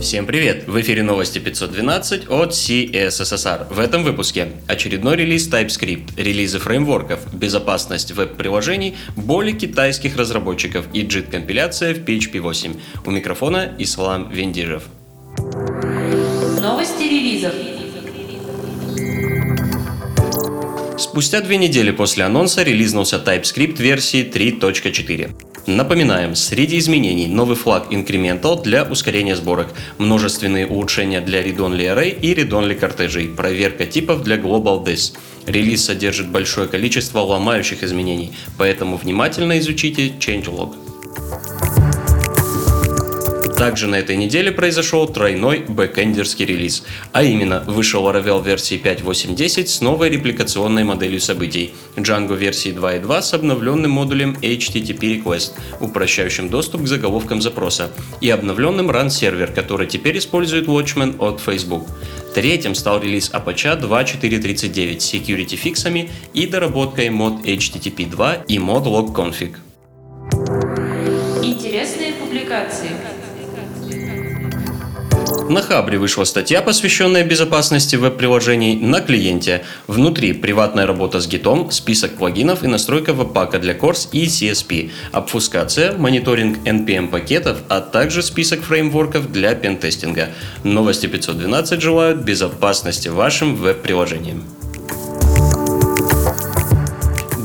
Всем привет! В эфире новости 512 от CSSR. В этом выпуске очередной релиз TypeScript, релизы фреймворков, безопасность веб-приложений, боли китайских разработчиков и JIT-компиляция в PHP 8. У микрофона Ислам Вендижев. Новости релизов. Спустя две недели после анонса релизнулся TypeScript версии 3.4. Напоминаем, среди изменений новый флаг Incremental для ускорения сборок, множественные улучшения для Read-Only Array и Read-Only кортежей, проверка типов для Global This. Релиз содержит большое количество ломающих изменений, поэтому внимательно изучите changelog. Также на этой неделе произошел тройной бэкэндерский релиз, а именно вышел Laravel версии 5.8.10 с новой репликационной моделью событий, Django версии 2.2 с обновленным модулем HTTP Request, упрощающим доступ к заголовкам запроса, и обновленным Run сервер, который теперь использует Watchman от Facebook. Третьим стал релиз Apache 2.4.39 с security фиксами и доработкой мод HTTP 2 и мод log config. Интересные публикации. На Хабре вышла статья, посвященная безопасности веб-приложений на клиенте. Внутри приватная работа с гитом, список плагинов и настройка веб-пака для Course и CSP, обфускация, мониторинг NPM-пакетов, а также список фреймворков для пентестинга. Новости 512 желают безопасности вашим веб-приложениям.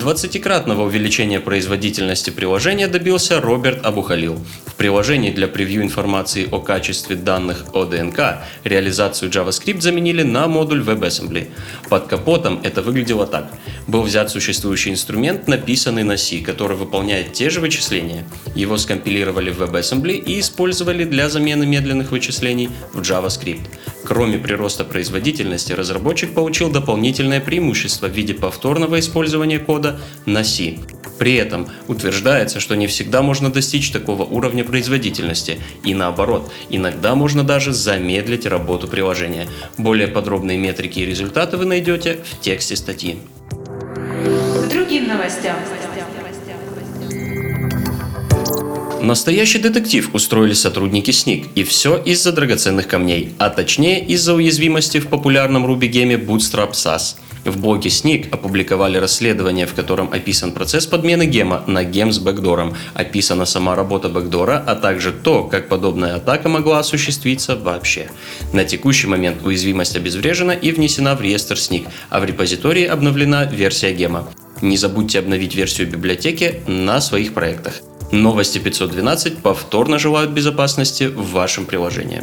20-кратного увеличения производительности приложения добился Роберт Абухалил. Приложении для превью информации о качестве данных о ДНК реализацию JavaScript заменили на модуль WebAssembly. Под капотом это выглядело так. Был взят существующий инструмент, написанный на C, который выполняет те же вычисления. Его скомпилировали в WebAssembly и использовали для замены медленных вычислений в JavaScript. Кроме прироста производительности, разработчик получил дополнительное преимущество в виде повторного использования кода на C. При этом утверждается, что не всегда можно достичь такого уровня производительности, и наоборот, иногда можно даже замедлить работу приложения. Более подробные метрики и результаты вы найдете в тексте статьи. К другим новостям. Настоящий детектив устроили сотрудники SNIC, и все из-за драгоценных камней, а точнее из-за уязвимости в популярном Ruby-геме Bootstrap SAS. В блоге SNIC опубликовали расследование, в котором описан процесс подмены гема на гем с бэкдором, описана сама работа бэкдора, а также то, как подобная атака могла осуществиться вообще. На текущий момент уязвимость обезврежена и внесена в реестр SNIC, а в репозитории обновлена версия гема. Не забудьте обновить версию библиотеки на своих проектах. Новости 512 повторно желают безопасности в вашем приложении.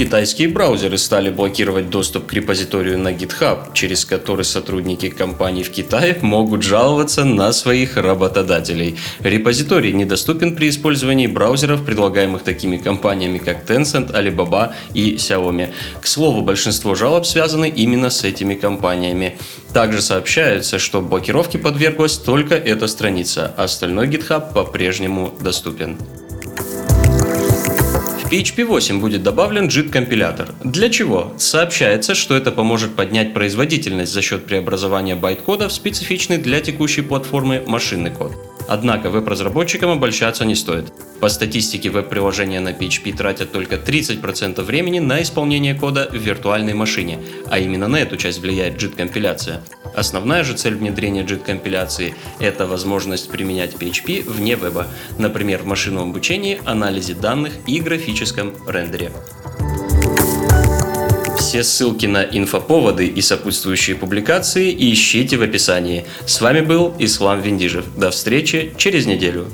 Китайские браузеры стали блокировать доступ к репозиторию на GitHub, через который сотрудники компаний в Китае могут жаловаться на своих работодателей. Репозиторий недоступен при использовании браузеров, предлагаемых такими компаниями, как Tencent, Alibaba и Xiaomi. К слову, большинство жалоб связаны именно с этими компаниями. Также сообщается, что блокировке подверглась только эта страница, а остальной GitHub по-прежнему доступен. PHP 8 будет добавлен JIT-компилятор. Для чего? Сообщается, что это поможет поднять производительность за счет преобразования байт-кода в специфичный для текущей платформы машинный код. Однако веб-разработчикам обольщаться не стоит. По статистике веб-приложения на PHP тратят только 30% времени на исполнение кода в виртуальной машине, а именно на эту часть влияет JIT-компиляция. Основная же цель внедрения JIT-компиляции – это возможность применять PHP вне веба, например, в машинном обучении, анализе данных и графическом рендере. Все ссылки на инфоповоды и сопутствующие публикации ищите в описании. С вами был Ислам Виндижев. До встречи через неделю.